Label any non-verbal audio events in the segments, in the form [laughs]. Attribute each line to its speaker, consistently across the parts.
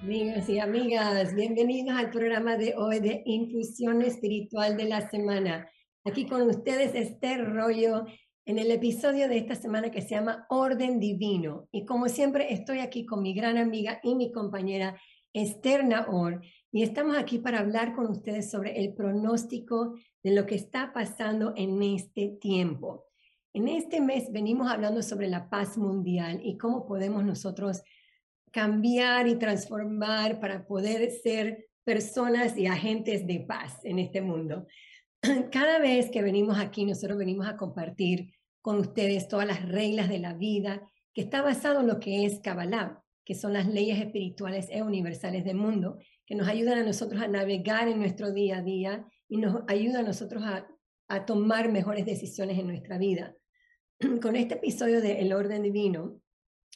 Speaker 1: Amigas y amigas, bienvenidos al programa de hoy de Infusión Espiritual de la Semana. Aquí con ustedes Esther Rollo en el episodio de esta semana que se llama Orden Divino. Y como siempre estoy aquí con mi gran amiga y mi compañera Esther Naor y estamos aquí para hablar con ustedes sobre el pronóstico de lo que está pasando en este tiempo. En este mes venimos hablando sobre la paz mundial y cómo podemos nosotros cambiar y transformar para poder ser personas y agentes de paz en este mundo. [clears throat] Cada vez que venimos aquí, nosotros venimos a compartir con ustedes todas las reglas de la vida, que está basado en lo que es Kabbalah, que son las leyes espirituales e universales del mundo, que nos ayudan a nosotros a navegar en nuestro día a día y nos ayudan a nosotros a, a tomar mejores decisiones en nuestra vida. [clears throat] Con este episodio de El Orden Divino,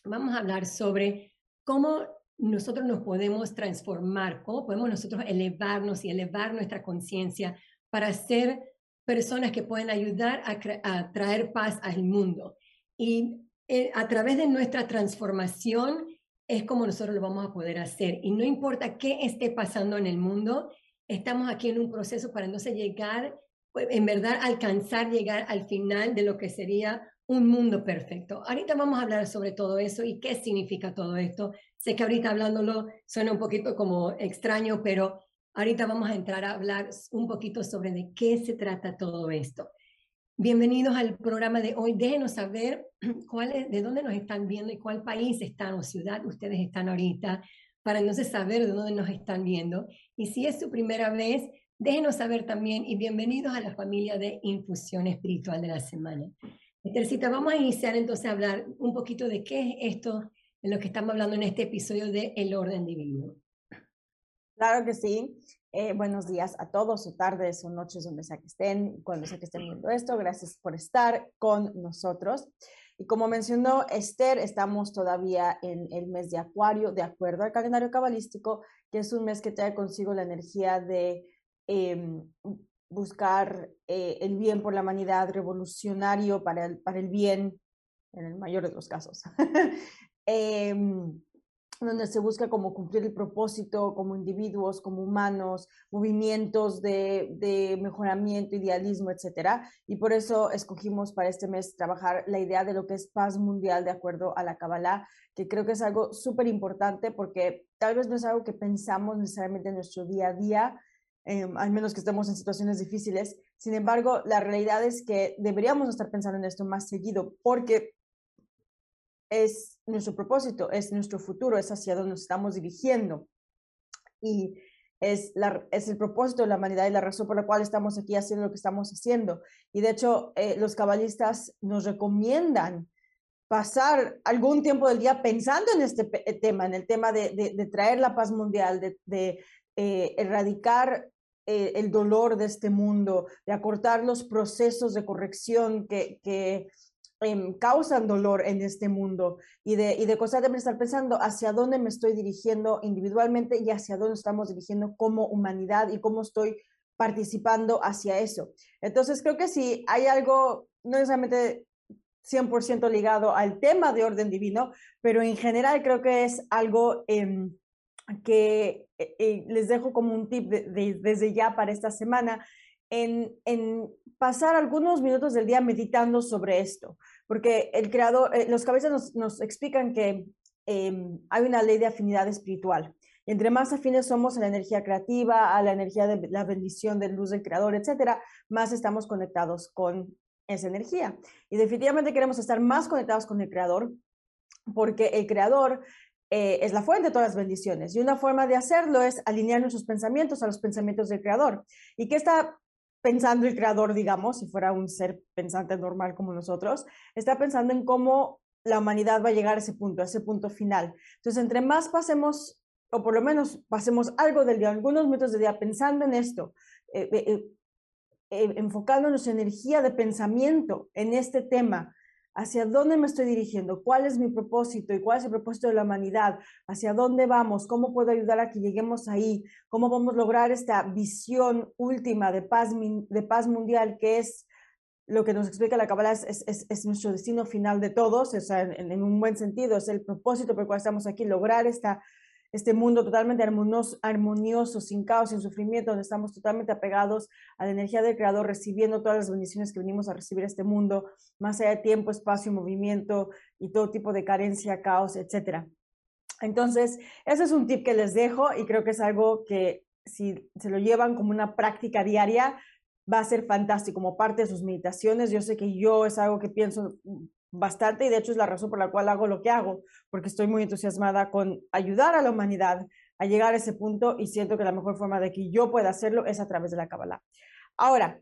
Speaker 1: vamos a hablar sobre cómo nosotros nos podemos transformar, cómo podemos nosotros elevarnos y elevar nuestra conciencia para ser personas que pueden ayudar a, traer paz al mundo. Y eh, a través de nuestra transformación es como nosotros lo vamos a poder hacer. Y no importa qué esté pasando en el mundo, estamos aquí en un proceso para entonces llegar, pues, en verdad alcanzar, llegar al final de lo que sería un mundo perfecto. Ahorita vamos a hablar sobre todo eso y qué significa todo esto. Sé que ahorita hablándolo suena un poquito como extraño, pero ahorita vamos a entrar a hablar un poquito sobre de qué se trata todo esto. Bienvenidos al programa de hoy. Déjenos saber [clears throat] cuál de dónde nos están viendo y cuál país están o ciudad ustedes están ahorita, para entonces saber de dónde nos están viendo. Y si es su primera vez, déjenos saber también y bienvenidos a la familia de Infusión Espiritual de la Semana. Estercita, vamos a iniciar entonces a hablar un poquito de qué es esto de lo que estamos hablando en este episodio de El Orden Divino.
Speaker 2: Claro que sí. Eh, buenos días a todos, o tardes, o noches, donde sea que estén, cuando sea que estén viendo esto. Gracias por estar con nosotros. Y como mencionó Esther, estamos todavía en el mes de Acuario, de acuerdo al calendario cabalístico, que es un mes que trae consigo la energía de em, buscar eh, el bien por la humanidad, revolucionario para el, para el bien, en el mayor de los casos, [laughs] em, donde se busca como cumplir el propósito como individuos, como humanos, movimientos de, de mejoramiento, idealismo, etc. Y por eso escogimos para este mes trabajar la idea de lo que es paz mundial de acuerdo a la Kabbalah, que creo que es algo súper importante porque tal vez no es algo que pensamos necesariamente en nuestro día a día, Em, al menos que estemos en situaciones difíciles. Sin embargo, la realidad es que deberíamos estar pensando en esto más seguido porque es nuestro propósito, es nuestro futuro, es hacia donde nos estamos dirigiendo. Y es, el propósito de la humanidad y la razón por la cual estamos aquí haciendo lo que estamos haciendo. Y de hecho, eh, los cabalistas nos recomiendan pasar algún tiempo del día pensando en este tema, en el tema de, traer la paz mundial, de eh, erradicar eh, el dolor de este mundo, de acortar los procesos de corrección que, que em, causan dolor en este mundo y de, y de constantemente estar pensando hacia dónde me estoy dirigiendo individualmente y hacia dónde estamos dirigiendo como humanidad y cómo estoy participando hacia eso. Entonces creo que si hay algo, no necesariamente 100% ligado al tema de orden divino, pero en general creo que es algo eh, que eh, eh, les dejo como un tip desde ya para esta semana, en, pasar algunos minutos del día meditando sobre esto, porque el creador, eh, los cabezas nos, explican que em, hay una ley de afinidad espiritual. Entre más afines somos a la energía creativa, a la energía de la bendición de luz del creador, etcétera, más estamos conectados con esa energía. Y definitivamente queremos estar más conectados con el creador, porque el creador eh, es la fuente de todas las bendiciones. Y una forma de hacerlo es alinear nuestros pensamientos a los pensamientos del Creador. ¿Y qué está pensando el Creador, digamos, si fuera un ser pensante normal como nosotros? Está pensando en cómo la humanidad va a llegar a ese punto, a ese punto final. Entonces, entre más pasemos, o por lo menos pasemos algo del día, algunos minutos del día pensando en esto, eh, eh, enfocando nuestra energía de pensamiento en este tema, hacia dónde me estoy dirigiendo, cuál es mi propósito y cuál es el propósito de la humanidad, hacia dónde vamos, cómo puedo ayudar a que lleguemos ahí, cómo vamos a lograr esta visión última de paz, de paz mundial que es lo que nos explica la Kabbalah es, es, nuestro destino final de todos, o sea, en, un buen sentido, es el propósito por el cual estamos aquí, lograr esta, este mundo totalmente armonioso, sin caos, sin sufrimiento, donde estamos totalmente apegados a la energía del Creador, recibiendo todas las bendiciones que venimos a recibir este mundo, más allá de tiempo, espacio, movimiento y todo tipo de carencia, caos, etc. Entonces, ese es un tip que les dejo y creo que es algo que si se lo llevan como una práctica diaria, va a ser fantástico como parte de sus meditaciones. Yo sé que yo es algo que pienso bastante y de hecho es la razón por la cual hago lo que hago, porque estoy muy entusiasmada con ayudar a la humanidad a llegar a ese punto y siento que la mejor forma de que yo pueda hacerlo es a través de la Kabbalah. Ahora,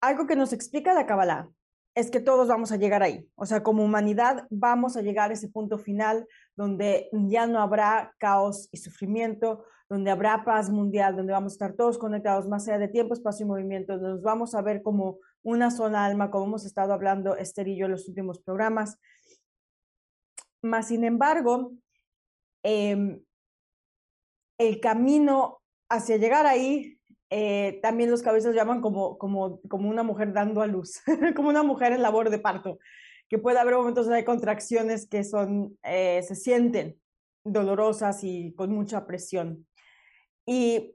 Speaker 2: algo que nos explica la Kabbalah es que todos vamos a llegar ahí. O sea, como humanidad vamos a llegar a ese punto final donde ya no habrá caos y sufrimiento, donde habrá paz mundial, donde vamos a estar todos conectados más allá de tiempo, espacio y movimiento, donde nos vamos a ver como una sola alma, como hemos estado hablando Esther y yo en los últimos programas. Más sin embargo, em, el camino hacia llegar ahí eh, también los cabezas llaman como, como, como una mujer dando a luz, [laughs] como una mujer en labor de parto, que puede haber momentos de contracciones que son, eh, se sienten dolorosas y con mucha presión. Y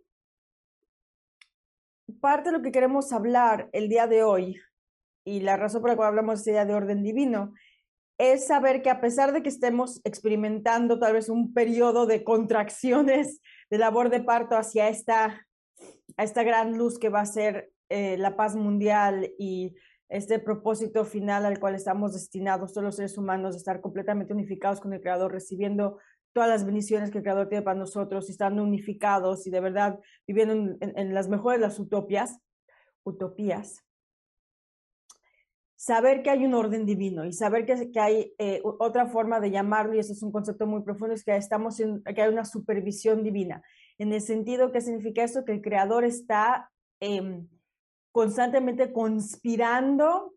Speaker 2: parte de lo que queremos hablar el día de hoy, y la razón por la cual hablamos día de orden divino, es saber que a pesar de que estemos experimentando tal vez un periodo de contracciones de labor de parto hacia esta a esta gran luz que va a ser eh, la paz mundial y este propósito final al cual estamos destinados todos los seres humanos, estar completamente unificados con el Creador, recibiendo todas las bendiciones que el Creador tiene para nosotros, y estando unificados y de verdad viviendo en, las mejores las utopias, utopías. Saber que hay un orden divino y saber que, que hay eh, otra forma de llamarlo, y eso es un concepto muy profundo, es que, estamos en, que hay una supervisión divina. En el sentido que significa eso, que el creador está em, constantemente conspirando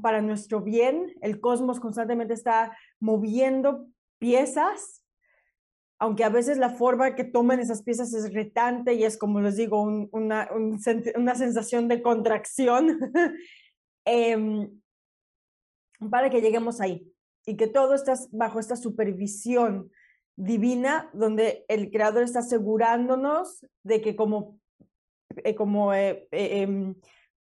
Speaker 2: para nuestro bien, el cosmos constantemente está moviendo piezas, aunque a veces la forma que toman esas piezas es retante y es, como les digo, una, una, sensación de contracción, [laughs] em, para que lleguemos ahí y que todo está bajo esta supervisión divina donde el creador está asegurándonos de que como, eh, como eh, eh, em,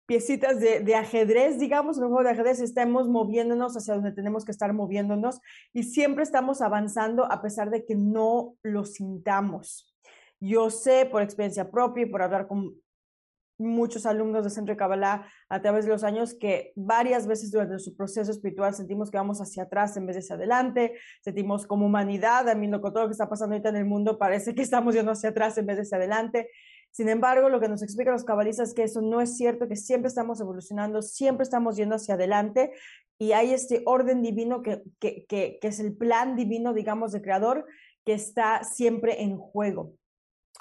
Speaker 2: piecitas de, ajedrez, digamos, un juego de ajedrez, estamos moviéndonos hacia donde tenemos que estar moviéndonos y siempre estamos avanzando a pesar de que no lo sintamos. Yo sé por experiencia propia y por hablar con muchos alumnos de Centro de Kabbalah a través de los años que varias veces durante su proceso espiritual sentimos que vamos hacia atrás en vez de hacia adelante, sentimos como humanidad, a mí con todo lo que está pasando ahorita en el mundo parece que estamos yendo hacia atrás en vez de hacia adelante. Sin embargo, lo que nos explican los cabalistas es que eso no es cierto, que siempre estamos evolucionando, siempre estamos yendo hacia adelante y hay este orden divino que, que, que, es el plan divino, digamos, de creador que está siempre en juego.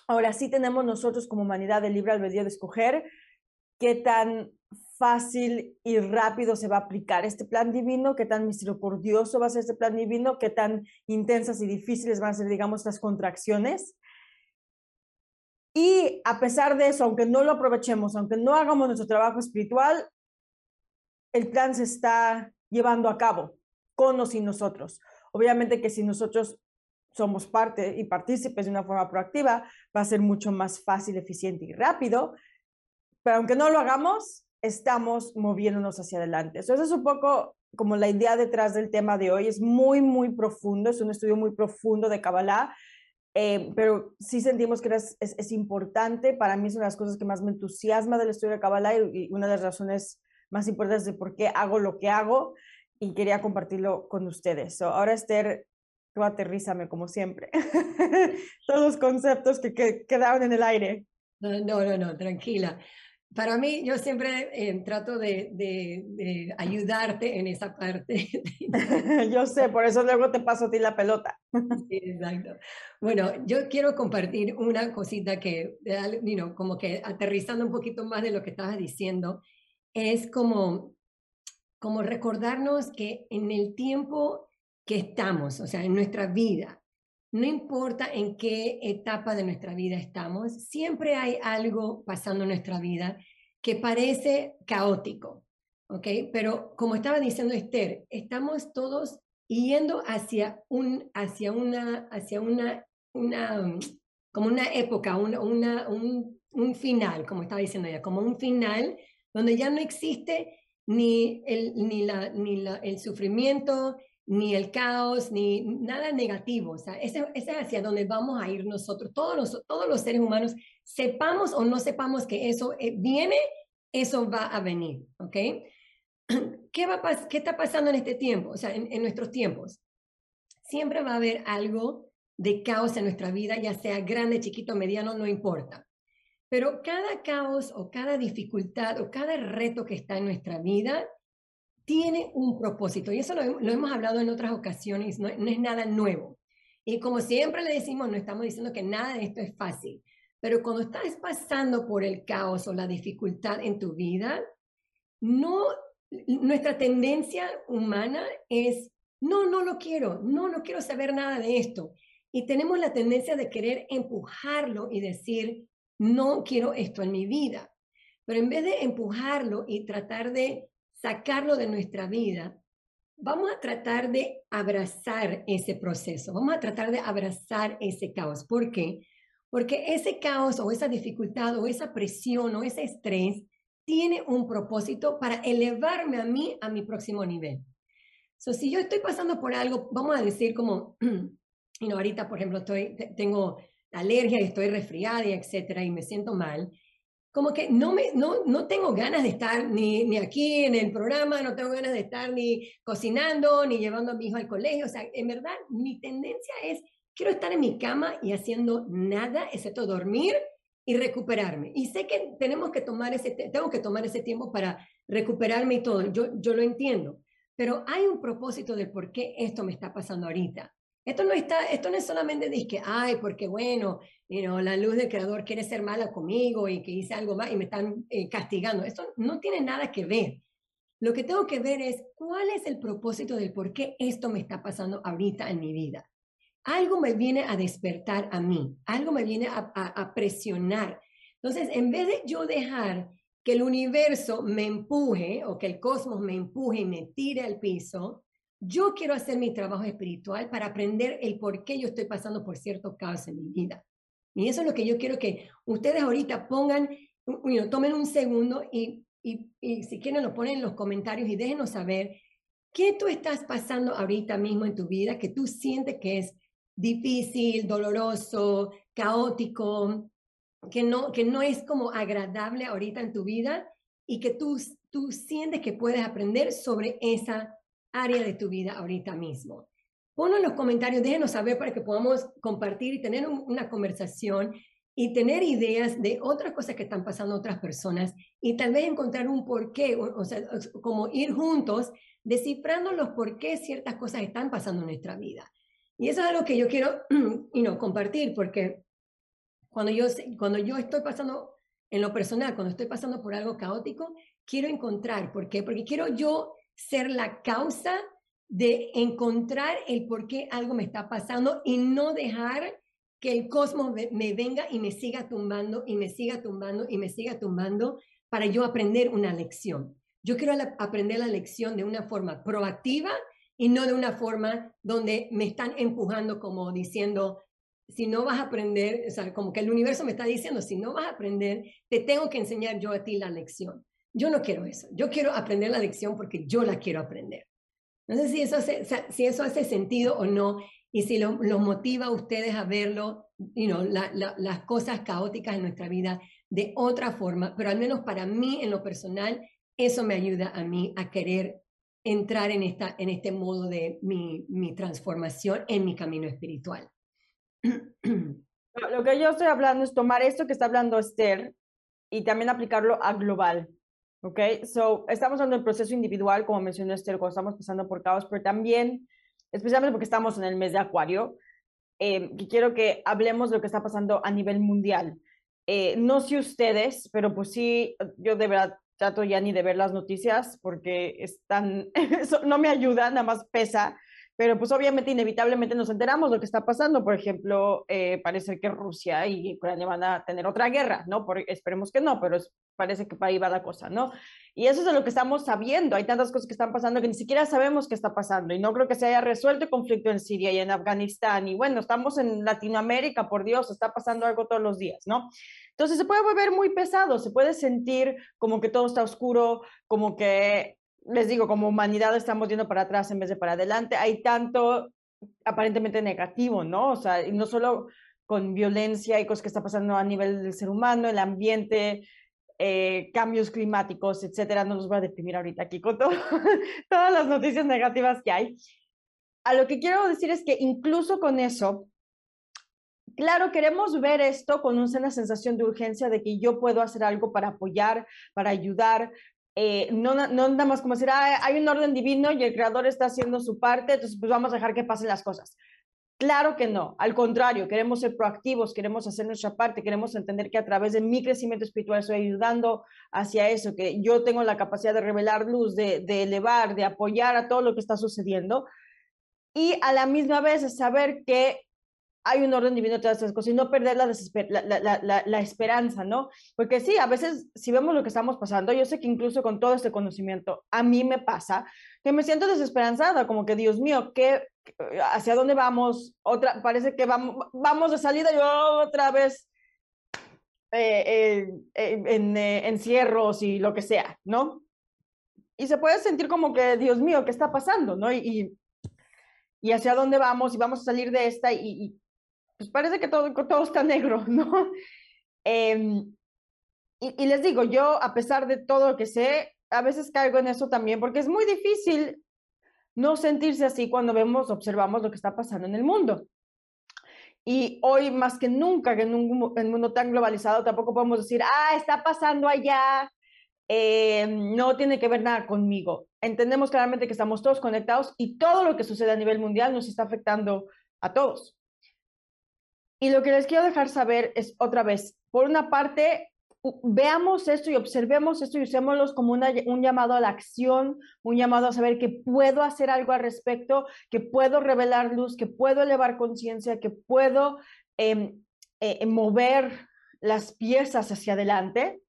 Speaker 2: Ahora sí tenemos nosotros como humanidad el libre albedrío de escoger qué tan fácil y rápido se va a aplicar este plan divino, qué tan misericordioso va a ser este plan divino, qué tan intensas y difíciles van a ser, digamos, estas contracciones. Y a pesar de eso, aunque no lo aprovechemos, aunque no hagamos nuestro trabajo espiritual, el plan se está llevando a cabo con o sin nosotros. Obviamente que si nosotros somos parte y partícipes de una forma proactiva, va a ser mucho más fácil, eficiente y rápido. Pero aunque no lo hagamos, estamos moviéndonos hacia adelante. Eso es un poco como la idea detrás del tema de hoy. Es muy, muy profundo, es un estudio muy profundo de Kabbalah, eh, pero sí sentimos que es, es, importante. Para mí es una de las cosas que más me entusiasma del estudio de Kabbalah y, y una de las razones más importantes de por qué hago lo que hago y quería compartirlo con ustedes. ahora, Esther, tú aterrízame como siempre. [laughs] Todos los conceptos que, quedaron en el aire.
Speaker 1: No, no, no, tranquila. Para mí, yo siempre eh, trato de, de, ayudarte en esa parte. [laughs]
Speaker 2: yo sé, por eso luego te paso a ti la pelota. [laughs]
Speaker 1: exacto. Bueno, yo quiero compartir una cosita que, you como que aterrizando un poquito más de lo que estabas diciendo, es como, como recordarnos que en el tiempo que estamos, o sea, en nuestra vida. No importa en qué etapa de nuestra vida estamos, siempre hay algo pasando en nuestra vida que parece caótico, ¿ok? Pero como estaba diciendo Esther, estamos todos yendo hacia, un, hacia, una, hacia una, una, como una época, una, una, un, un final, como estaba diciendo ella, como un final donde ya no existe ni el, ni la, ni la, el sufrimiento, ni el caos, ni nada negativo. O sea, ese, es hacia donde vamos a ir nosotros, todos los, todos los seres humanos, sepamos o no sepamos que eso eh, viene, eso va a venir, ¿ok? [clears throat] ¿Qué, va ¿Qué está pasando en este tiempo? O sea, en, en nuestros tiempos. Siempre va a haber algo de caos en nuestra vida, ya sea grande, chiquito, mediano, no importa. Pero cada caos o cada dificultad o cada reto que está en nuestra vida tiene un propósito. Y eso lo, hemos hablado en otras ocasiones, no, no, es nada nuevo. Y como siempre le decimos, no estamos diciendo que nada de esto es fácil. Pero cuando estás pasando por el caos o la dificultad en tu vida, no, nuestra tendencia humana es, no, no lo quiero, no, no quiero saber nada de esto. Y tenemos la tendencia de querer empujarlo y decir, no quiero esto en mi vida. Pero en vez de empujarlo y tratar de sacarlo de nuestra vida, vamos a tratar de abrazar ese proceso, vamos a tratar de abrazar ese caos. ¿Por qué? Porque ese caos o esa dificultad o esa presión o ese estrés tiene un propósito para elevarme a mí a mi próximo nivel. So, si yo estoy pasando por algo, vamos a decir como, [clears throat] y no, ahorita, por ejemplo, estoy, tengo alergia y estoy resfriada etcétera, y me siento mal, como que no, me, no, no tengo ganas de estar ni, ni aquí en el programa, no tengo ganas de estar ni cocinando, ni llevando a mi hijo al colegio. O sea, en verdad, mi tendencia es, quiero estar en mi cama y haciendo nada, excepto dormir y recuperarme. Y sé que tenemos que tomar ese, tengo que tomar ese tiempo para recuperarme y todo. Yo, yo lo entiendo. Pero hay un propósito de por qué esto me está pasando ahorita. Esto no, está, esto no es solamente de que, ay, porque bueno, la luz del creador quiere ser mala conmigo y que hice algo mal y me están eh, castigando. Esto no tiene nada que ver. Lo que tengo que ver es cuál es el propósito del por qué esto me está pasando ahorita en mi vida. Algo me viene a despertar a mí, algo me viene a, a presionar. Entonces, en vez de yo dejar que el universo me empuje o que el cosmos me empuje y me tire al piso, yo quiero hacer mi trabajo espiritual para aprender el por qué yo estoy pasando por cierto caos en mi vida. Y eso es lo que yo quiero que ustedes ahorita pongan, tomen un segundo y, y, y, si quieren lo ponen en los comentarios y déjenos saber qué tú estás pasando ahorita mismo en tu vida que tú sientes que es difícil, doloroso, caótico, que no, que no es como agradable ahorita en tu vida y que tú, tú sientes que puedes aprender sobre esa área de tu vida ahorita mismo. Ponlo en los comentarios, déjenos saber para que podamos compartir y tener una conversación y tener ideas de otras cosas que están pasando otras personas y tal vez encontrar un porqué, o, o sea, como ir juntos descifrando los por qué ciertas cosas están pasando en nuestra vida. Y eso es algo que yo quiero [clears throat] y no, compartir porque cuando yo, cuando yo estoy pasando en lo personal, cuando estoy pasando por algo caótico, quiero encontrar, ¿por qué? Porque quiero yo ser la causa de encontrar el por qué algo me está pasando y no dejar que el cosmos me venga y me siga tumbando y me siga tumbando y me siga tumbando para yo aprender una lección. Yo quiero aprender la lección de una forma proactiva y no de una forma donde me están empujando como diciendo, si no vas a aprender, o sea, como que el universo me está diciendo, si no vas a aprender, te tengo que enseñar yo a ti la lección. Yo no quiero eso. Yo quiero aprender la lección porque yo la quiero aprender. No sé si eso hace, sentido o no y si lo motiva a ustedes a verlo, you know, las cosas caóticas en nuestra vida de otra forma, pero al menos para mí en lo personal, eso me ayuda a mí a querer entrar en, esta, en este modo de mi, mi transformación en mi camino espiritual.
Speaker 2: Lo que yo estoy hablando es tomar esto que está hablando Esther y también aplicarlo a global. ¿Ok? So, estamos hablando del proceso individual, como mencionó Esther, cuando estamos pasando por caos, pero también, especialmente porque estamos en el mes de Acuario, eh, que quiero que hablemos de lo que está pasando a nivel mundial. Eh, no sé ustedes, pero pues sí, yo de verdad trato ya ni de ver las noticias porque están, [laughs] no me ayuda, nada más pesa pero pues obviamente inevitablemente nos enteramos lo que está pasando. Por ejemplo, eh, parece que Rusia y Ucrania van a tener otra guerra, ¿no? Por, esperemos que no, pero parece que para ahí va la cosa, ¿no? Y eso es de lo que estamos sabiendo. Hay tantas cosas que están pasando que ni siquiera sabemos qué está pasando. Y no creo que se haya resuelto el conflicto en Siria y en Afganistán. Y bueno, estamos en Latinoamérica, por Dios, está pasando algo todos los días, ¿no? Entonces se puede volver muy pesado, se puede sentir como que todo está oscuro, como que les digo, como humanidad estamos yendo para atrás en vez de para adelante. Hay tanto aparentemente negativo, ¿no? O sea, no solo con violencia y cosas que está pasando a nivel del ser humano, el ambiente, eh, cambios climáticos, etcétera. No los voy a deprimir ahorita aquí con todo, [laughs] todas las noticias negativas que hay. A lo que quiero decir es que incluso con eso, claro, queremos ver esto con una sensación de urgencia de que yo puedo hacer algo para apoyar, para ayudar, eh, no, no nada más como decir, ah, hay un orden divino y el creador está haciendo su parte, entonces pues vamos a dejar que pasen las cosas. Claro que no, al contrario, queremos ser proactivos, queremos hacer nuestra parte, queremos entender que a través de mi crecimiento espiritual estoy ayudando hacia eso, que yo tengo la capacidad de revelar luz, de, de elevar, de apoyar a todo lo que está sucediendo y a la misma vez saber que hay un orden divino de todas estas cosas y no perder la, la, la, esperanza, ¿no? Porque sí, a veces si vemos lo que estamos pasando, yo sé que incluso con todo este conocimiento, a mí me pasa que me siento desesperanzada, como que Dios mío, ¿qué, ¿hacia dónde vamos? Otra, parece que vamos, vamos de salida y otra vez eh, eh, en eh, encierros y lo que sea, ¿no? Y se puede sentir como que, Dios mío, ¿qué está pasando? ¿no? Y, y, hacia dónde vamos y vamos a salir de esta y, pues parece que todo, todo está negro, [laughs] ¿no? Em, y, les digo, yo a pesar de todo lo que sé, a veces caigo en eso también, porque es muy difícil no sentirse así cuando vemos, observamos lo que está pasando en el mundo. Y hoy más que nunca, que en un, mundo tan globalizado, tampoco podemos decir, ah, está pasando allá, em, no tiene que ver nada conmigo. Entendemos claramente que estamos todos conectados y todo lo que sucede a nivel mundial nos está afectando a todos. Y lo que les quiero dejar saber es otra vez, por una parte, veamos esto y observemos esto y usémoslo como un llamado a la acción, un llamado a saber que puedo hacer algo al respecto, que puedo revelar luz, que puedo elevar conciencia, que puedo em, eh, mover las piezas hacia adelante.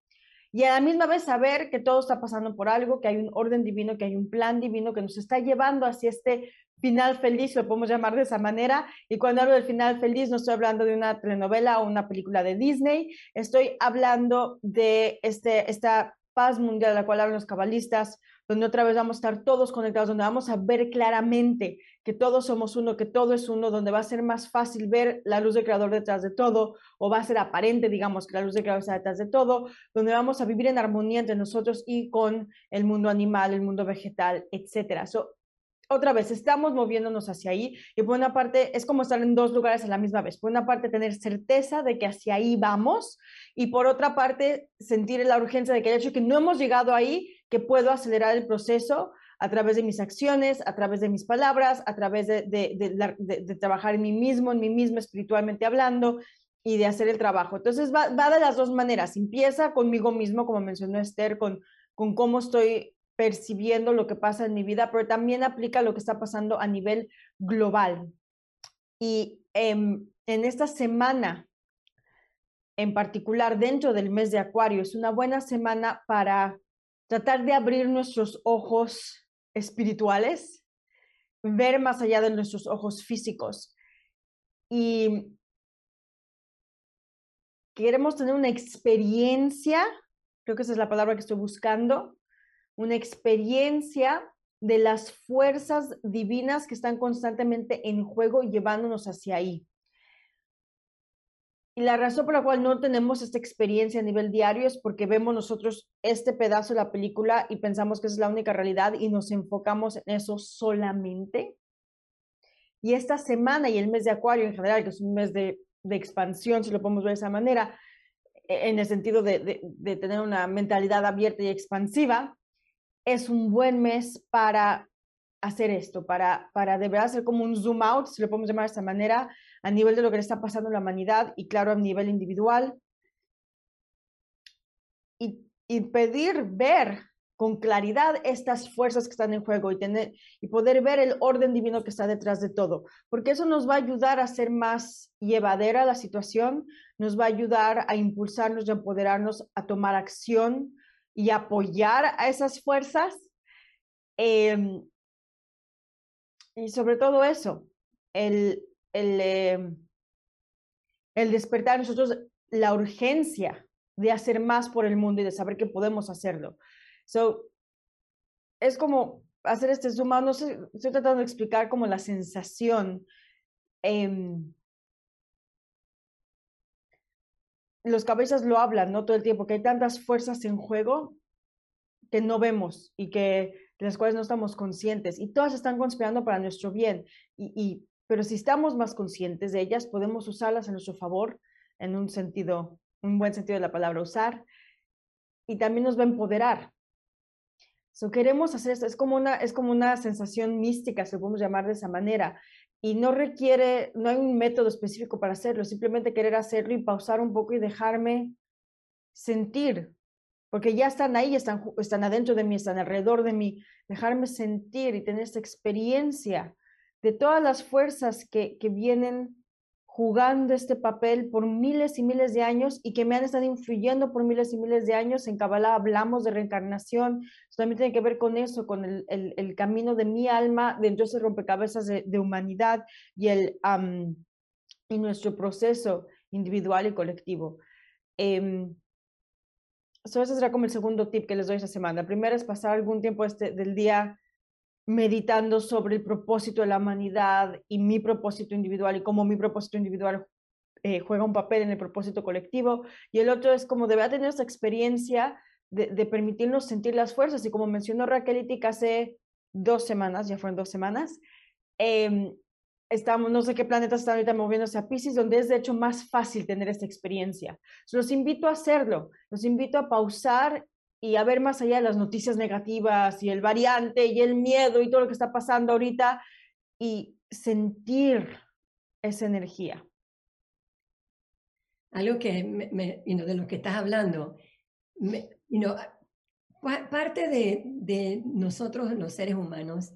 Speaker 2: Y a la misma vez saber que todo está pasando por algo, que hay un orden divino, que hay un plan divino que nos está llevando hacia este final feliz, lo podemos llamar de esa manera. Y cuando hablo del final feliz, no estoy hablando de una telenovela o una película de Disney, estoy hablando de este, esta paz mundial de la cual hablan los cabalistas, donde otra vez vamos a estar todos conectados, donde vamos a ver claramente que todos somos uno, que todo es uno, donde va a ser más fácil ver la luz del creador detrás de todo, o va a ser aparente, digamos, que la luz del creador está detrás de todo, donde vamos a vivir en armonía entre nosotros y con el mundo animal, el mundo vegetal, etcétera otra vez, estamos moviéndonos hacia ahí y por una parte es como estar en dos lugares a la misma vez. Por una parte, tener certeza de que hacia ahí vamos y por otra parte, sentir la urgencia de que el hecho que no hemos llegado ahí, que puedo acelerar el proceso a través de mis acciones, a través de mis palabras, a través de, de, trabajar en mí mismo, en mí mismo espiritualmente hablando y de hacer el trabajo. Entonces va, va de las dos maneras. Empieza conmigo mismo, como mencionó Esther, con, con cómo estoy percibiendo lo que pasa en mi vida, pero también aplica lo que está pasando a nivel global. Y em, en esta semana, en particular dentro del mes de Acuario, es una buena semana para tratar de abrir nuestros ojos espirituales, ver más allá de nuestros ojos físicos. Y queremos tener una experiencia, creo que esa es la palabra que estoy buscando, una experiencia de las fuerzas divinas que están constantemente en juego llevándonos hacia ahí. Y la razón por la cual no tenemos esta experiencia a nivel diario es porque vemos nosotros este pedazo de la película y pensamos que es la única realidad y nos enfocamos en eso solamente. Y esta semana y el mes de Acuario en general, que es un mes de, expansión, si lo podemos ver de esa manera, e, en el sentido de, de tener una mentalidad abierta y expansiva, es un buen mes para hacer esto, para, para de verdad hacer como un zoom out, si lo podemos llamar de esta manera, a nivel de lo que le está pasando a la humanidad y claro, a nivel individual. Y, y pedir ver con claridad estas fuerzas que están en juego y, tener, y poder ver el orden divino que está detrás de todo, porque eso nos va a ayudar a ser más llevadera la situación, nos va a ayudar a impulsarnos y empoderarnos a tomar acción y apoyar a esas fuerzas. Em, y sobre todo eso, el, el, em, el despertar nosotros la urgencia de hacer más por el mundo y de saber que podemos hacerlo. So, es como hacer este zoom no sé, estoy tratando de explicar como la sensación. Em, los cabezas lo hablan, ¿no? Todo el tiempo, que hay tantas fuerzas en juego que no vemos y que de las cuales no estamos conscientes y todas están conspirando para nuestro bien. Y, pero si estamos más conscientes de ellas, podemos usarlas a nuestro favor en un sentido, un buen sentido de la palabra usar y también nos va a empoderar. So, queremos hacer esto, es como, una, es como una sensación mística, se podemos llamar de esa manera, y no requiere, no hay un método específico para hacerlo, simplemente querer hacerlo y pausar un poco y dejarme sentir, porque ya están ahí, están, están adentro de mí, están alrededor de mí, dejarme sentir y tener esta experiencia de todas las fuerzas que, que vienen jugando este papel por miles y miles de años y que me han estado influyendo por miles y miles de años. En Kabbalah hablamos de reencarnación, también tiene que ver con eso, con el, el, camino de mi alma dentro de ese rompecabezas de, de humanidad y, el, y nuestro proceso individual y colectivo. Eh, ese será como el segundo tip que les doy esta semana. El primero es pasar algún tiempo este, del día meditando sobre el propósito de la humanidad y mi propósito individual y cómo mi propósito individual eh, juega un papel en el propósito colectivo. Y el otro es como deber tener esa experiencia de, permitirnos sentir las fuerzas. Y como mencionó Raquel hace dos semanas, ya fueron dos semanas, eh, estamos, no sé qué planetas están ahorita moviéndose a Pisces, donde es de hecho más fácil tener esta experiencia. Los invito a hacerlo, los invito a pausar y a ver más allá de las noticias negativas y el variante y el miedo y todo lo que está pasando ahorita y sentir esa energía.
Speaker 1: Algo que de lo que estás hablando, me, parte de, de nosotros los seres humanos,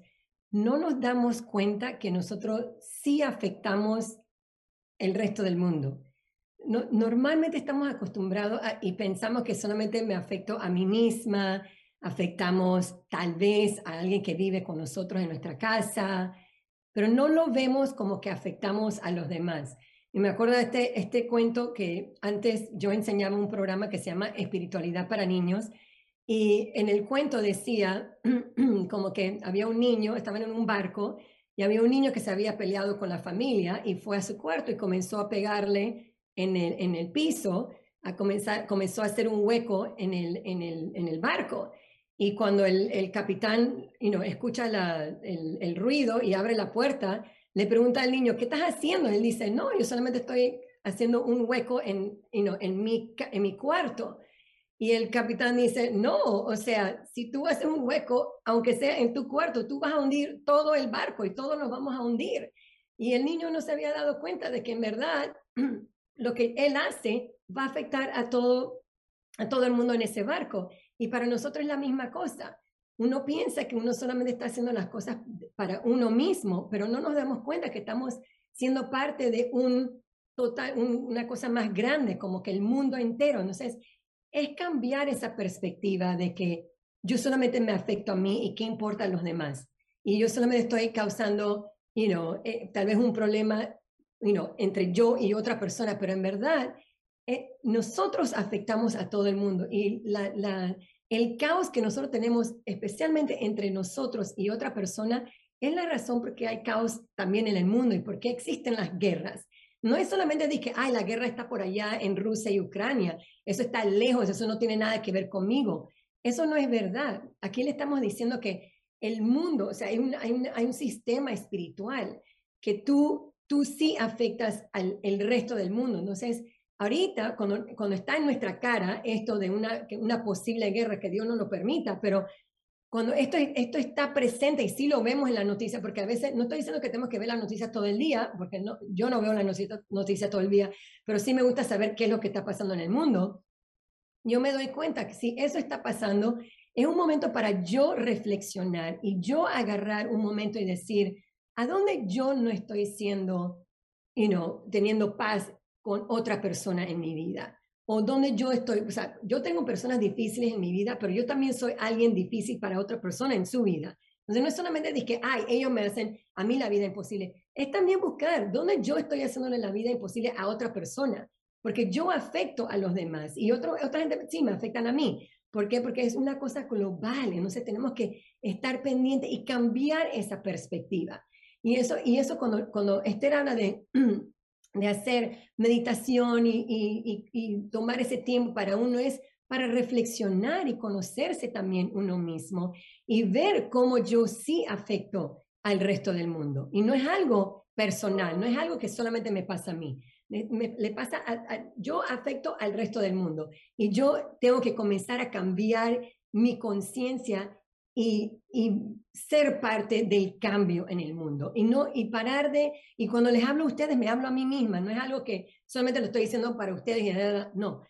Speaker 1: no nos damos cuenta que nosotros sí afectamos el resto del mundo normalmente estamos acostumbrados y pensamos que solamente me afecto a mí misma, afectamos tal vez a alguien que vive con nosotros en nuestra casa, pero no lo vemos como que afectamos a los demás. Y me acuerdo de este, este cuento que antes yo enseñaba un programa que se llama Espiritualidad para Niños, y en el cuento decía [clears throat] como que había un niño, estaban en un barco, y había un niño que se había peleado con la familia y fue a su cuarto y comenzó a pegarle en el, en el piso, a comenzar, comenzó a hacer un hueco en el, en el, en el barco. Y cuando el, el capitán you know, escucha la, el, el, ruido y abre la puerta, le pregunta al niño, ¿qué estás haciendo? Él dice, no, yo solamente estoy haciendo un hueco en, you know, en, mi, en mi cuarto. Y el capitán dice, no, o sea, si tú haces un hueco, aunque sea en tu cuarto, tú vas a hundir todo el barco y todos nos vamos a hundir. Y el niño no se había dado cuenta de que en verdad lo que él hace va a afectar a todo, a todo el mundo en ese barco. Y para nosotros es la misma cosa. Uno piensa que uno solamente está haciendo las cosas para uno mismo, pero no nos damos cuenta que estamos siendo parte de un total, una cosa más grande, como que el mundo entero. Entonces, es cambiar esa perspectiva de que yo solamente me afecto a mí y qué importa a los demás. Y yo solamente estoy causando, you know, eh, tal vez un problema entre yo y otra persona, pero en verdad eh, nosotros afectamos a todo el mundo y la, el caos que nosotros tenemos, especialmente entre nosotros y otra persona, es la razón por qué hay caos también en el mundo y por qué existen las guerras. No es solamente decir que, ay, la guerra está por allá en Rusia y Ucrania, eso está lejos, eso no tiene nada que ver conmigo. Eso no es verdad. Aquí le estamos diciendo que el mundo, o sea, hay un, hay un, hay un sistema espiritual que tú tú sí afectas al el resto del mundo. Entonces, ahorita, cuando, cuando está en nuestra cara esto de una, una posible guerra, que Dios no lo permita, pero cuando esto, esto está presente y sí lo vemos en la noticia, porque a veces, no estoy diciendo que tenemos que ver las noticias todo el día, porque no, yo no veo las noticias noticia todo el día, pero sí me gusta saber qué es lo que está pasando en el mundo. Yo me doy cuenta que si eso está pasando, es un momento para yo reflexionar y yo agarrar un momento y decir, ¿a dónde yo no estoy siendo, you know, teniendo paz con otra persona en mi vida? O dónde yo estoy, o sea, yo tengo personas difíciles en mi vida, pero yo también soy alguien difícil para otra persona en su vida. Entonces no es solamente decir que, ay, ellos me hacen a mí la vida imposible, es también buscar dónde yo estoy haciéndole la vida imposible a otra persona, porque yo afecto a los demás y otro, otra gente sí me afectan a mí. ¿Por qué? Porque es una cosa global, entonces tenemos que estar pendientes y cambiar esa perspectiva. Y eso, y eso cuando, cuando Esther habla de, [clears throat] de hacer meditación y, y, tomar ese tiempo para uno es para reflexionar y conocerse también uno mismo y ver cómo yo sí afecto al resto del mundo. Y no es algo personal, no es algo que solamente me pasa a mí. le pasa yo afecto al resto del mundo y yo tengo que comenzar a cambiar mi conciencia y, y, ser parte del cambio en el mundo y no y parar de y cuando les hablo a ustedes me hablo a mí misma no es algo que solamente lo estoy diciendo para ustedes y no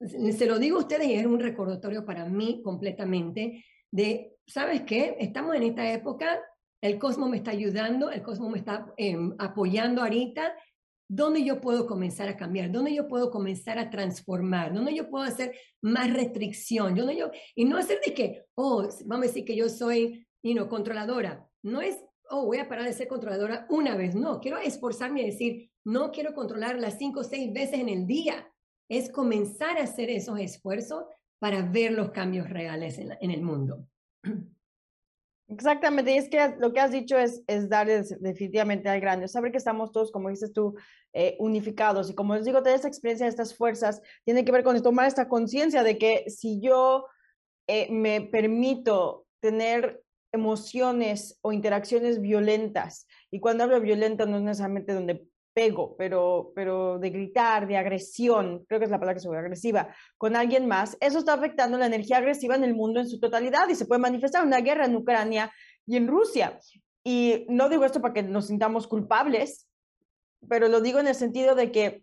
Speaker 1: se lo digo a ustedes y es un recordatorio para mí completamente de, ¿sabes qué? Estamos en esta época, el cosmos me está ayudando, el cosmos me está em, apoyando ahorita. ¿Dónde yo puedo comenzar a cambiar? ¿Dónde yo puedo comenzar a transformar? ¿Dónde yo puedo hacer más restricción? ¿Dónde yo, y no hacer de que, oh, vamos a decir que yo soy, you controladora. No es, oh, voy a parar de ser controladora una vez. No, quiero esforzarme a decir, no quiero controlar las cinco o seis veces en el día es comenzar a hacer esos esfuerzos para ver los cambios reales en, el mundo. [clears throat]
Speaker 2: Exactamente, y es que lo que has dicho es, es dar definitivamente al grande, saber que estamos todos, como dices tú, eh, unificados. Y como les digo, toda esta experiencia, estas fuerzas, tiene que ver con tomar esta conciencia de que si yo eh, me permito tener emociones o interacciones violentas, y cuando hablo de violenta no es necesariamente donde pego, pero, pero de gritar, de agresión, creo que es la palabra que soy agresiva, con alguien más, eso está afectando la energía agresiva en el mundo en su totalidad y se puede manifestar una guerra en Ucrania y en Rusia. Y no digo esto para que nos sintamos culpables, pero lo digo en el sentido de que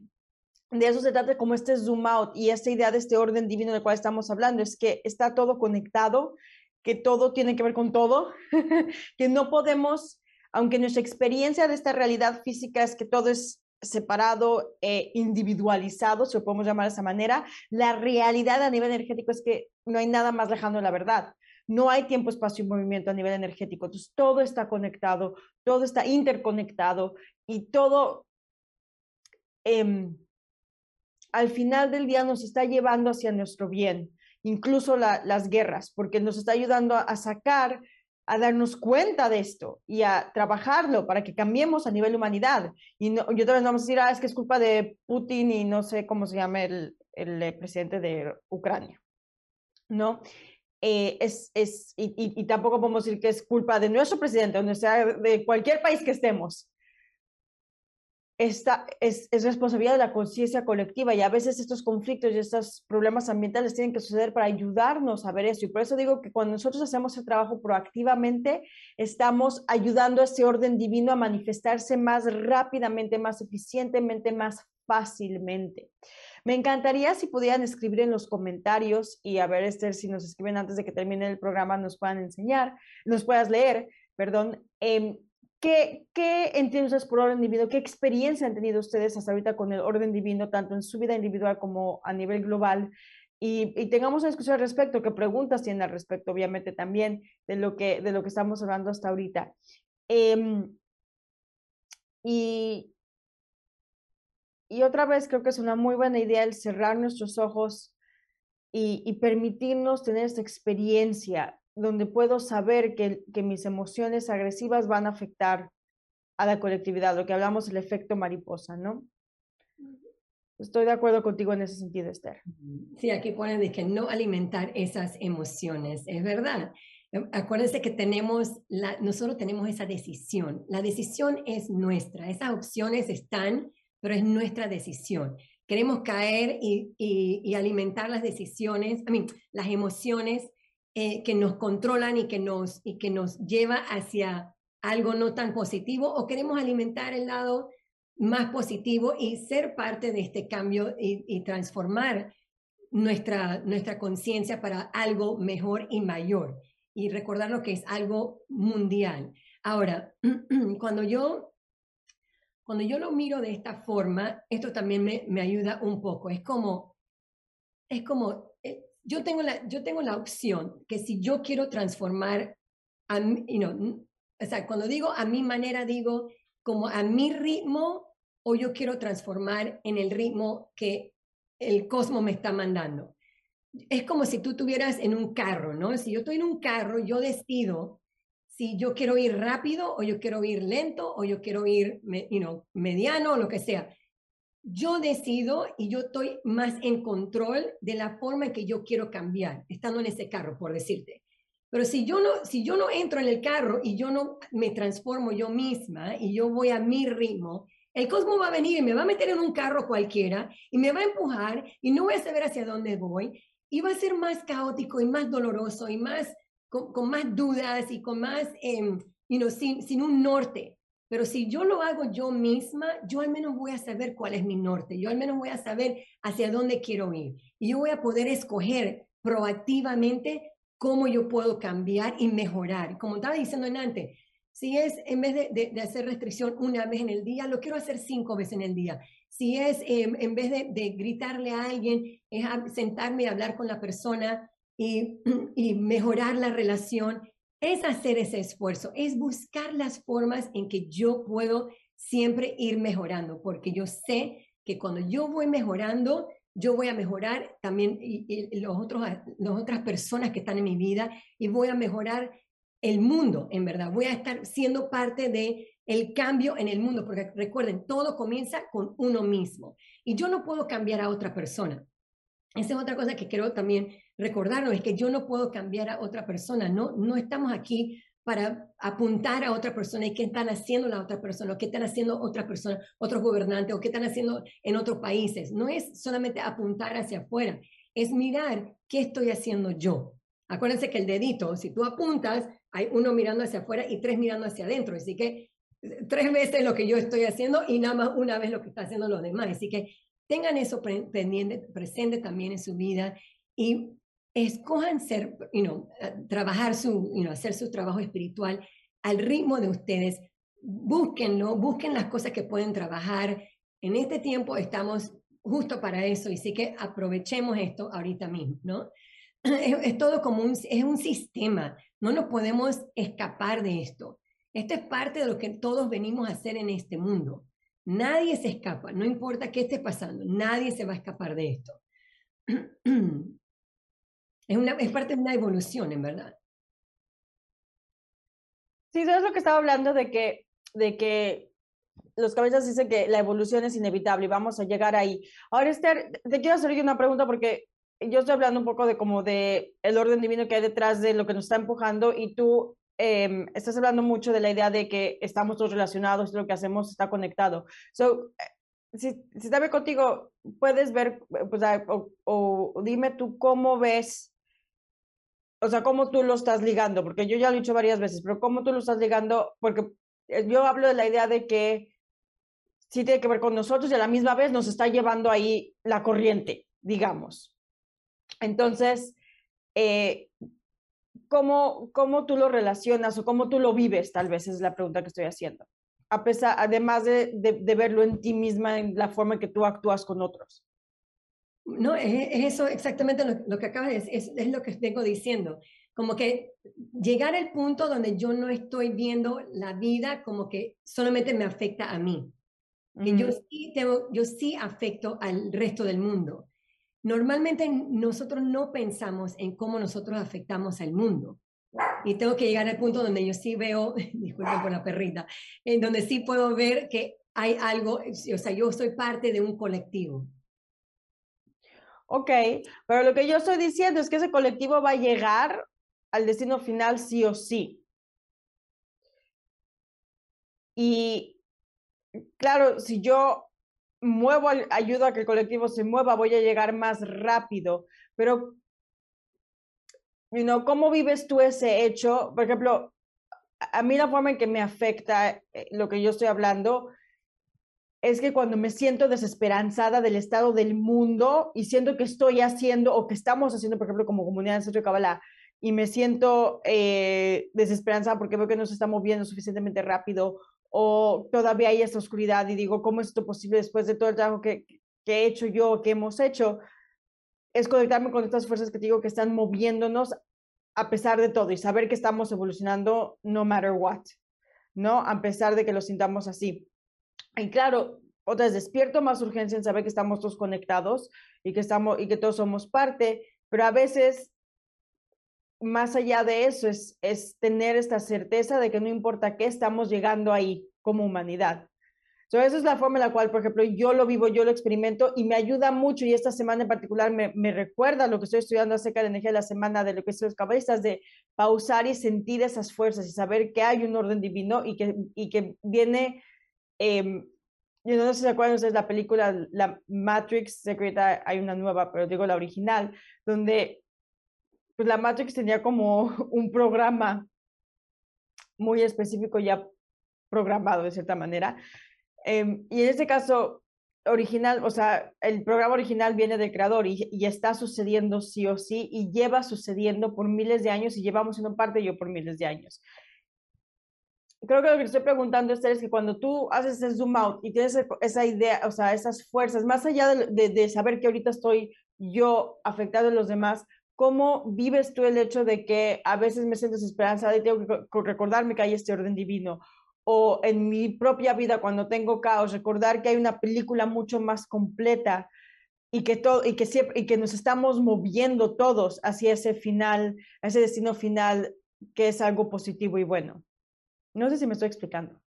Speaker 2: de eso se trata como este zoom out y esta idea de este orden divino del cual estamos hablando, es que está todo conectado, que todo tiene que ver con todo, [laughs] que no podemos aunque nuestra experiencia de esta realidad física es que todo es separado e individualizado, si lo podemos llamar de esa manera, la realidad a nivel energético es que no hay nada más lejano de la verdad. No hay tiempo, espacio y movimiento a nivel energético. Entonces, todo está conectado, todo está interconectado y todo em, al final del día nos está llevando hacia nuestro bien, incluso las guerras, porque nos está ayudando a sacar a darnos cuenta de esto y a trabajarlo para que cambiemos a nivel humanidad. Y no, yo también vamos a decir, ah, es que es culpa de Putin y no sé cómo se llama el, el eh, presidente de Ucrania. ¿No? Eh, es, es, y, y, tampoco podemos decir que es culpa de nuestro presidente o sea de cualquier país que estemos esta es, es, responsabilidad de la conciencia colectiva y a veces estos conflictos y estos problemas ambientales tienen que suceder para ayudarnos a ver eso. Y por eso digo que cuando nosotros hacemos el trabajo proactivamente, estamos ayudando a ese orden divino a manifestarse más rápidamente, más eficientemente, más fácilmente. Me encantaría si pudieran escribir en los comentarios y a ver, Esther, si nos escriben antes de que termine el programa, nos puedan enseñar, nos puedas leer, perdón. Eh, ¿Qué, ¿Qué entienden ustedes por orden divino? ¿Qué experiencia han tenido ustedes hasta ahorita con el orden divino, tanto en su vida individual como a nivel global? Y, y, tengamos una discusión al respecto, qué preguntas tienen al respecto, obviamente también de lo que, de lo que estamos hablando hasta ahorita. Eh, y, y otra vez creo que es una muy buena idea el cerrar nuestros ojos y, y permitirnos tener esta experiencia donde puedo saber que, que, mis emociones agresivas van a afectar a la colectividad, lo que hablamos el efecto mariposa, ¿no? Estoy de acuerdo contigo en ese sentido, Esther.
Speaker 1: Sí, aquí ponen de que no alimentar esas emociones, es verdad. Em, acuérdense que tenemos, la, nosotros tenemos esa decisión. La decisión es nuestra. Esas opciones están, pero es nuestra decisión. Queremos caer y, y, y alimentar las decisiones, I mean, las emociones eh, que nos controlan y que nos, y que nos lleva hacia algo no tan positivo o queremos alimentar el lado más positivo y ser parte de este cambio y, transformar nuestra, nuestra conciencia para algo mejor y mayor y recordar lo que es algo mundial. Ahora, [clears throat] cuando yo, cuando yo lo miro de esta forma, esto también me, me ayuda un poco. Es como, es como, yo, tengo la, yo tengo la opción que si yo quiero transformar, a, o sea, cuando digo a mi manera, digo como a mi ritmo o yo quiero transformar en el ritmo que el cosmos me está mandando. Es como si tú tuvieras en un carro, ¿no? Si yo estoy en un carro, yo decido si yo quiero ir rápido o yo quiero ir lento o yo quiero ir you mediano o lo que sea. Yo decido y yo estoy más en control de la forma en que yo quiero cambiar, estando en ese carro, por decirte. Pero si yo no, si yo no entro en el carro y yo no me transformo yo misma y yo voy a mi ritmo, el cosmos va a venir y me va a meter en un carro cualquiera y me va a empujar y no voy a saber hacia dónde voy y va a ser más caótico y más doloroso y más con, más dudas y con más, eh, sin, sin un norte. Pero si yo lo hago yo misma, yo al menos voy a saber cuál es mi norte, yo al menos voy a saber hacia dónde quiero ir y yo voy a poder escoger proactivamente cómo yo puedo cambiar y mejorar. Como estaba diciendo antes, si es en vez de, hacer restricción una vez en el día, lo quiero hacer cinco veces en el día. Si es em, en vez de, gritarle a alguien, es sentarme y hablar con la persona y, [clears throat] y mejorar la relación, es hacer ese esfuerzo, es buscar las formas en que yo puedo siempre ir mejorando, porque yo sé que cuando yo voy mejorando, yo voy a mejorar también y, los otros, las otras personas que están en mi vida y voy a mejorar el mundo, en verdad. Voy a estar siendo parte de el cambio en el mundo, porque recuerden, todo comienza con uno mismo. Y yo no puedo cambiar a otra persona. Esa es otra cosa que quiero también recordarnos, es que yo no puedo cambiar a otra persona. No, no estamos aquí para apuntar a otra persona y qué están haciendo la otra persona, o qué están haciendo otra persona, otros gobernantes, o qué están haciendo en otros países. No es solamente apuntar hacia afuera, es mirar qué estoy haciendo yo. Acuérdense que el dedito, si tú apuntas, hay uno mirando hacia afuera y tres mirando hacia adentro. Así que tres veces lo que yo estoy haciendo y nada más una vez lo que está haciendo los demás. Así que tengan eso pendiente, presente también en su vida y escojan ser, you know, eh, trabajar su, you know, hacer su trabajo espiritual al ritmo de ustedes. Búsquenlo, busquen las cosas que pueden trabajar. En este tiempo estamos justo para eso y sí que aprovechemos esto ahorita mismo, ¿no? [clears throat] Es, todo como es un sistema, no nos podemos escapar de esto. Esto es parte de lo que todos venimos a hacer en este mundo. Nadie se escapa, no importa qué esté pasando, nadie se va a escapar de esto. [clears throat] Es, una, es parte de una evolución, en verdad.
Speaker 2: Sí, eso es lo que estaba hablando de que, de que los cabezas dicen que la evolución es inevitable y vamos a llegar ahí. Ahora, Esther, te quiero hacer una pregunta porque yo estoy hablando un poco de como de el orden divino que hay detrás de lo que nos está empujando y tú em, estás hablando mucho de la idea de que estamos todos relacionados, lo que hacemos está conectado. So, eh, si, si está bien contigo, puedes ver, pues, o, o, dime tú cómo ves, o sea, cómo tú lo estás ligando, porque yo ya lo he dicho varias veces, pero cómo tú lo estás ligando, porque eh, yo hablo de la idea de que sí tiene que ver con nosotros y a la misma vez nos está llevando ahí la corriente, digamos. Entonces, eh, ¿cómo, ¿cómo tú lo relacionas o cómo tú lo vives? Tal vez es la pregunta que estoy haciendo. A pesar, además de, de, verlo en ti misma, en la forma en que tú actúas con otros.
Speaker 1: No, es, eso exactamente lo, que acabas de decir, es, es, lo que vengo diciendo. Como que llegar al punto donde yo no estoy viendo la vida como que solamente me afecta a mí. Que yo, sí tengo, yo sí afecto al resto del mundo. Normalmente nosotros no pensamos en cómo nosotros afectamos al mundo. Y tengo que llegar al punto donde yo sí veo, [laughs] disculpen por la perrita, en donde sí puedo ver que hay algo, o sea, yo soy parte de un colectivo.
Speaker 2: Ok, pero lo que yo estoy diciendo es que ese colectivo va a llegar al destino final sí o sí. Y claro, si yo muevo, ayudo a que el colectivo se mueva, voy a llegar más rápido. Pero, you know, ¿cómo vives tú ese hecho? Por ejemplo, a mí la forma en que me afecta eh, lo que yo estoy hablando es que cuando me siento desesperanzada del estado del mundo y siento que estoy haciendo o que estamos haciendo, por ejemplo, como comunidad en Centro de y me siento eh, desesperanzada porque veo que no se está moviendo suficientemente rápido o todavía hay esta oscuridad y digo, ¿cómo es esto posible después de todo el trabajo que, he hecho yo, que hemos hecho? Es conectarme con estas fuerzas que digo que están moviéndonos a pesar de todo y saber que estamos evolucionando no matter what, ¿no? A pesar de que lo sintamos así. Y claro, otra vez despierto más urgencia en saber que estamos todos conectados y que, estamos, y que todos somos parte, pero a veces, más allá de eso, es, es tener esta certeza de que no importa qué, estamos llegando ahí como humanidad. So, esa es la forma en la cual, por ejemplo, yo lo vivo, yo lo experimento y me ayuda mucho y esta semana en particular me, me recuerda lo que estoy estudiando acerca de la energía de la semana de lo que son los cabalistas, de pausar y sentir esas fuerzas y saber que hay un orden divino y que, y que viene eh, yo no sé si se acuerdan ustedes la película La Matrix secreta, hay una nueva, pero digo la original, donde pues la Matrix tenía como [laughs] un programa muy específico ya programado de cierta manera. Eh, y en este caso original, o sea, el programa original viene del creador y, y, está sucediendo sí o sí y lleva sucediendo por miles de años y llevamos siendo parte yo por miles de años creo que lo que estoy preguntando, Esther, es que cuando tú haces el zoom out y tienes esa idea, o sea, esas fuerzas, más allá de, de, saber que ahorita estoy yo afectado a los demás, ¿cómo vives tú el hecho de que a veces me siento desesperanzada y tengo que recordarme que hay este orden divino? O en mi propia vida, cuando tengo caos, recordar que hay una película mucho más completa y que, todo, y que, siempre, y que nos estamos moviendo todos hacia ese final, ese destino final que es algo positivo y bueno. No sé si me estoy explicando.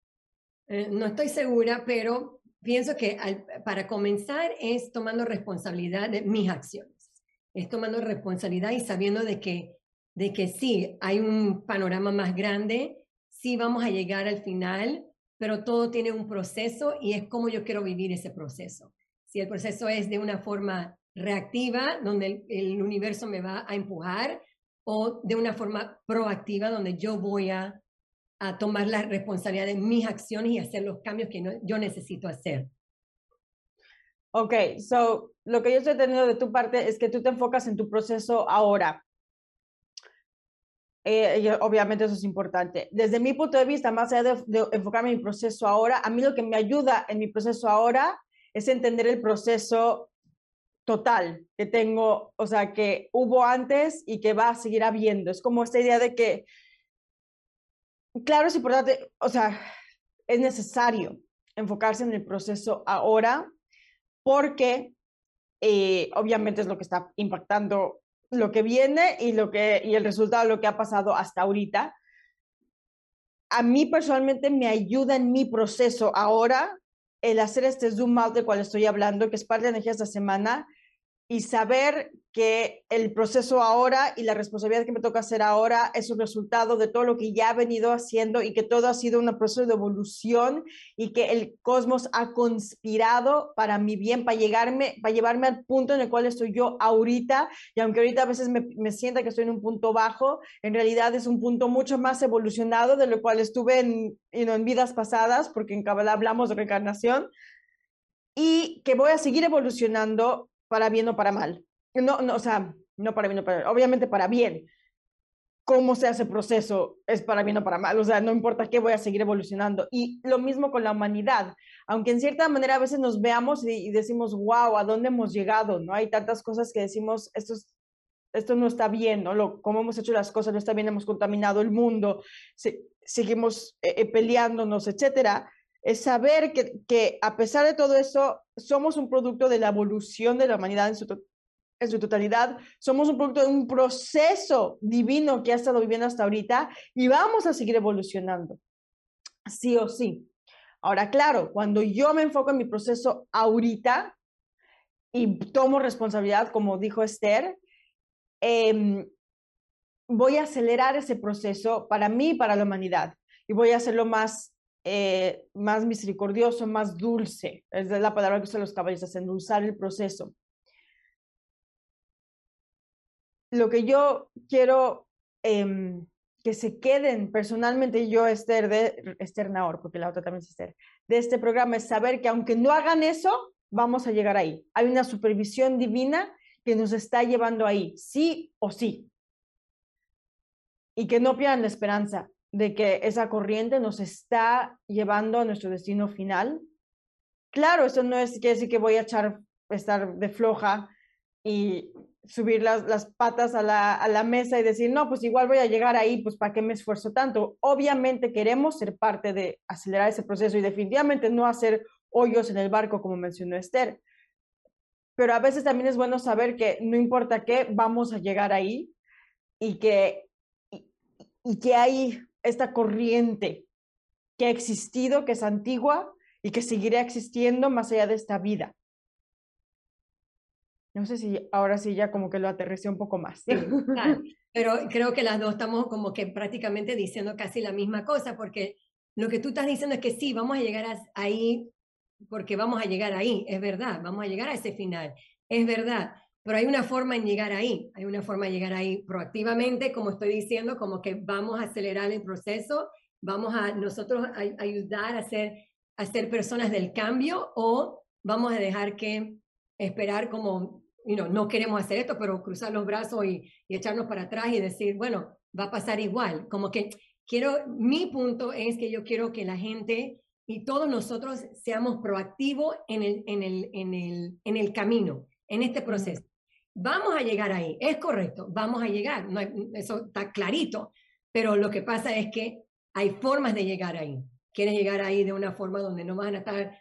Speaker 1: Eh, no estoy segura, pero pienso que para comenzar es tomando responsabilidad de mis acciones. Es tomando responsabilidad y sabiendo de que, de que sí, hay un panorama más grande, sí vamos a llegar al final, pero todo tiene un proceso y es como yo quiero vivir ese proceso. Si el proceso es de una forma reactiva, donde el universo me va a empujar, o de una forma proactiva, donde yo voy a a tomar la responsabilidad de mis acciones y hacer los cambios que no, yo necesito hacer.
Speaker 2: Ok, so lo que yo estoy teniendo de tu parte es que tú te enfocas en tu proceso ahora. Eh, obviamente eso es importante. Desde mi punto de vista, más allá de, de, enfocarme en mi proceso ahora, a mí lo que me ayuda en mi proceso ahora es entender el proceso total que tengo, o sea, que hubo antes y que va a seguir habiendo. Es como esta idea de que claro, es importante, o sea, es necesario enfocarse en el proceso ahora porque eh, obviamente es lo que está impactando lo que viene y, lo que, y el resultado de lo que ha pasado hasta ahorita. A mí personalmente me ayuda en mi proceso ahora el hacer este zoom out de cual estoy hablando, que es parte de energía esta semana, y saber que el proceso ahora y la responsabilidad que me toca hacer ahora es un resultado de todo lo que ya he venido haciendo y que todo ha sido un proceso de evolución y que el cosmos ha conspirado para mi bien, para llegarme, para llevarme al punto en el cual estoy yo ahorita. Y aunque ahorita a veces me, me sienta que estoy en un punto bajo, en realidad es un punto mucho más evolucionado de lo cual estuve en, en vidas pasadas, porque en Kabbalah hablamos de reencarnación y que voy a seguir evolucionando para bien o para mal. No, no, o sea, no para bien o para mal, obviamente para bien. Cómo se hace proceso es para bien o para mal, o sea, no importa qué, voy a seguir evolucionando. Y lo mismo con la humanidad, aunque en cierta manera a veces nos veamos y, decimos, wow, ¿a dónde hemos llegado? ¿No? Hay tantas cosas que decimos, esto, esto no está bien, ¿no? Lo, cómo hemos hecho las cosas no está bien, hemos contaminado el mundo, seguimos eh, eh, peleándonos, etcétera es saber que, que, a pesar de todo eso, somos un producto de la evolución de la humanidad en su, totalidad, somos un producto de un proceso divino que ha estado viviendo hasta ahorita y vamos a seguir evolucionando, sí o sí. Ahora, claro, cuando yo me enfoco en mi proceso ahorita y tomo responsabilidad, como dijo Esther, eh, voy a acelerar ese proceso para mí y para la humanidad y voy a hacerlo más eh, más misericordioso, más dulce. Es la palabra que usan los caballistas, endulzar el proceso. Lo que yo quiero em, que se queden personalmente yo, Esther, de porque la otra también es Esther, de este programa es saber que aunque no hagan eso, vamos a llegar ahí. Hay una supervisión divina que nos está llevando ahí, sí o sí. Y que no pierdan la esperanza de que esa corriente nos está llevando a nuestro destino final. Claro, eso no es quiere decir que voy a echar, estar de floja y subir las, las patas a la, a la, mesa y decir, no, pues igual voy a llegar ahí, pues ¿para qué me esfuerzo tanto? Obviamente queremos ser parte de acelerar ese proceso y definitivamente no hacer hoyos en el barco, como mencionó Esther. Pero a veces también es bueno saber que no importa qué, vamos a llegar ahí y que, y, y que hay esta corriente que ha existido, que es antigua y que seguirá existiendo más allá de esta vida. No sé si ahora sí ya como que lo aterricé un poco más. [laughs]
Speaker 1: pero creo que las dos estamos como que prácticamente diciendo casi la misma cosa, porque lo que tú estás diciendo es que sí, vamos a llegar ahí porque vamos a llegar ahí, es verdad, vamos a llegar a ese final, es verdad, pero hay una forma en llegar ahí, hay una forma de llegar ahí proactivamente, como estoy diciendo, como que vamos a acelerar el proceso, vamos a nosotros a, ayudar a ser, a ser personas del cambio o vamos a dejar que esperar como, you know, no queremos hacer esto, pero cruzar los brazos y, y echarnos para atrás y decir, bueno, va a pasar igual, como que quiero, mi punto es que yo quiero que la gente y todos nosotros seamos proactivos en el, en el, en el, en el camino, en este proceso. Vamos a llegar ahí, es correcto, vamos a llegar, no eso está clarito, pero lo que pasa es que hay formas de llegar ahí. Quieres llegar ahí de una forma donde no van a estar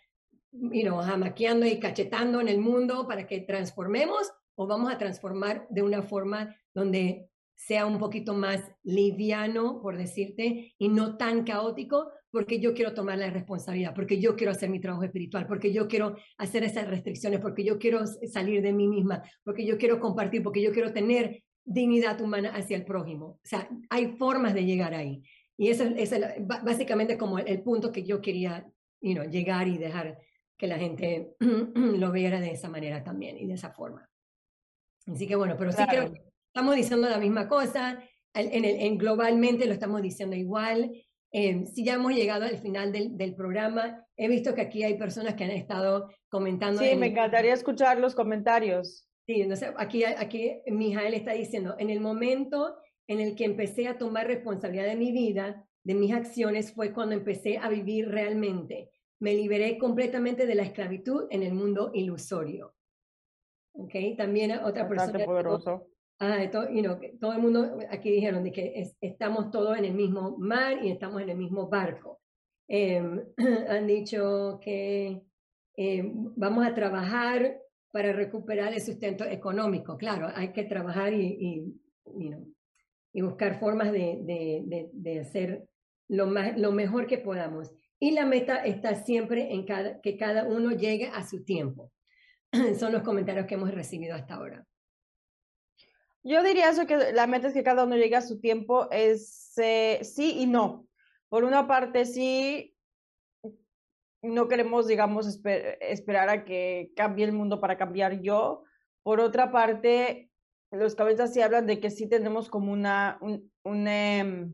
Speaker 1: you know, jamaqueando y cachetando en el mundo para que transformemos o vamos a transformar de una forma donde sea un poquito más liviano, por decirte, y no tan caótico, porque yo quiero tomar la responsabilidad, porque yo quiero hacer mi trabajo espiritual, porque yo quiero hacer esas restricciones, porque yo quiero salir de mí misma, porque yo quiero compartir, porque yo quiero tener dignidad humana hacia el prójimo. O sea, hay formas de llegar ahí. Y eso, es básicamente como el, punto que yo quería you know, llegar y dejar que la gente [clears throat] lo viera de esa manera también y de esa forma. Así que bueno, pero sí creo que estamos diciendo la misma cosa, en, en globalmente lo estamos diciendo igual. Eh, si ya hemos llegado al final del, del, programa, he visto que aquí hay personas que han estado comentando.
Speaker 2: Sí, me encantaría escuchar los comentarios.
Speaker 1: Sí, entonces aquí, aquí Mijael está diciendo, en el momento en el que empecé a tomar responsabilidad de mi vida, de mis acciones, fue cuando empecé a vivir realmente. Me liberé completamente de la esclavitud en el mundo ilusorio. Okay, también otra Bastante persona.
Speaker 2: poderoso.
Speaker 1: Ah, todo, you know, todo el mundo aquí dijeron de que estamos todos en el mismo mar y estamos en el mismo barco. Em, [clears throat] han dicho que em, vamos a trabajar para recuperar el sustento económico. Claro, hay que trabajar y, y, y buscar formas de, de, de, hacer lo, más, lo mejor que podamos. Y la meta está siempre en cada, que cada uno llegue a su tiempo. [clears throat] Son los comentarios que hemos recibido hasta ahora.
Speaker 2: Yo diría eso que la meta es que cada uno llegue a su tiempo, es sí y no. Por una parte, sí, no queremos, digamos, esperar a que cambie el mundo para cambiar yo. Por otra parte, los cabezas sí hablan de que sí tenemos como una, un, un, em,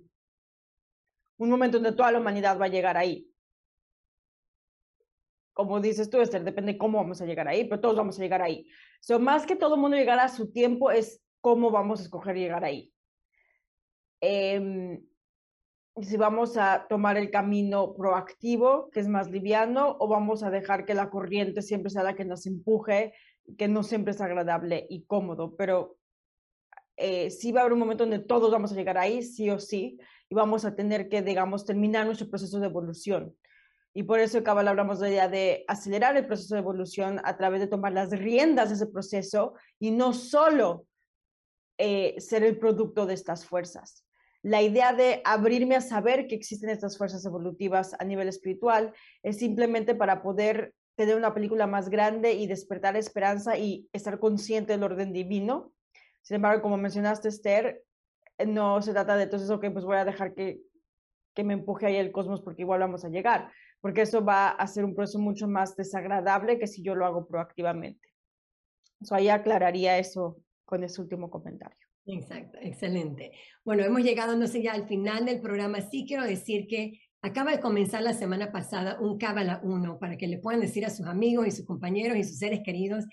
Speaker 2: momento donde toda la humanidad va a llegar ahí. Como dices tú, Esther, depende cómo vamos a llegar ahí, pero todos vamos a llegar ahí. So, más que todo el mundo llegar a su tiempo es cómo vamos a escoger llegar ahí. Eh, si vamos a tomar el camino proactivo, que es más liviano, o vamos a dejar que la corriente siempre sea la que nos empuje, que no siempre es agradable y cómodo, pero eh, sí va a haber un momento donde todos vamos a llegar ahí, sí o sí, y vamos a tener que, digamos, terminar nuestro proceso de evolución. Y por eso, Cabal, hablamos de, de acelerar el proceso de evolución a través de tomar las riendas de ese proceso y no solo eh, ser el producto de estas fuerzas. La idea de abrirme a saber que existen estas fuerzas evolutivas a nivel espiritual es simplemente para poder tener una película más grande y despertar esperanza y estar consciente del orden divino. Sin embargo, como mencionaste, Esther, no se trata de entonces, ok, pues voy a dejar que, que me empuje ahí el cosmos porque igual vamos a llegar, porque eso va a ser un proceso mucho más desagradable que si yo lo hago proactivamente. So, ahí aclararía eso con ese último comentario.
Speaker 1: Exacto, excelente. Bueno, hemos llegado, no sé, ya al final del programa. Sí quiero decir que acaba de comenzar la semana pasada un Cábala 1 para que le puedan decir a sus amigos y sus compañeros y sus seres queridos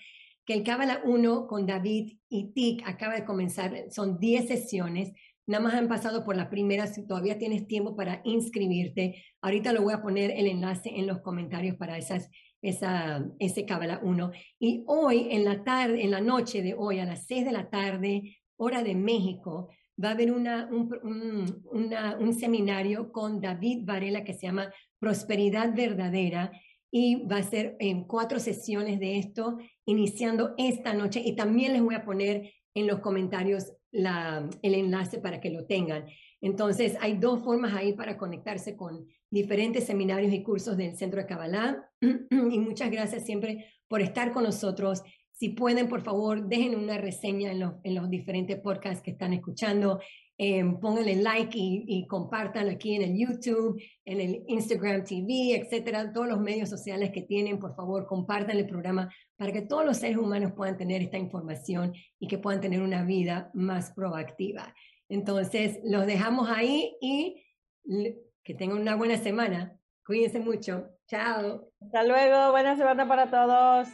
Speaker 1: que el Cábala 1 con David y Tic acaba de comenzar. Son 10 sesiones. Nada más han pasado por la primera, si todavía tienes tiempo para inscribirte. Ahorita lo voy a poner el enlace en los comentarios para esas esa, ese Cábala 1. Y hoy, en la tarde, en la noche de hoy, a las 6 de la tarde, hora de México, va a haber una, un, un seminario con David Varela que se llama Prosperidad Verdadera y va a ser en cuatro sesiones de esto, iniciando esta noche. Y también les voy a poner en los comentarios la, el enlace para que lo tengan. Entonces, hay dos formas ahí para conectarse con diferentes seminarios y cursos del Centro de Kabbalah. [clears throat] y muchas gracias siempre por estar con nosotros. Si pueden, por favor, dejen una reseña en los, en los diferentes podcasts que están escuchando. Eh, pónganle like y, y, compartan aquí en el YouTube, en el Instagram TV, etcétera, todos los medios sociales que tienen, por favor, compartan el programa para que todos los seres humanos puedan tener esta información y que puedan tener una vida más proactiva. Entonces, los dejamos ahí y que tengan una buena semana. Cuídense mucho. Chao.
Speaker 2: Hasta luego. Buena semana para todos.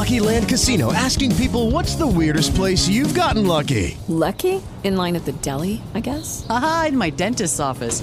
Speaker 3: Lucky Land Casino asking people what's the weirdest place you've gotten lucky?
Speaker 4: Lucky? In line at the deli, I guess?
Speaker 5: Aha, in my dentist's office.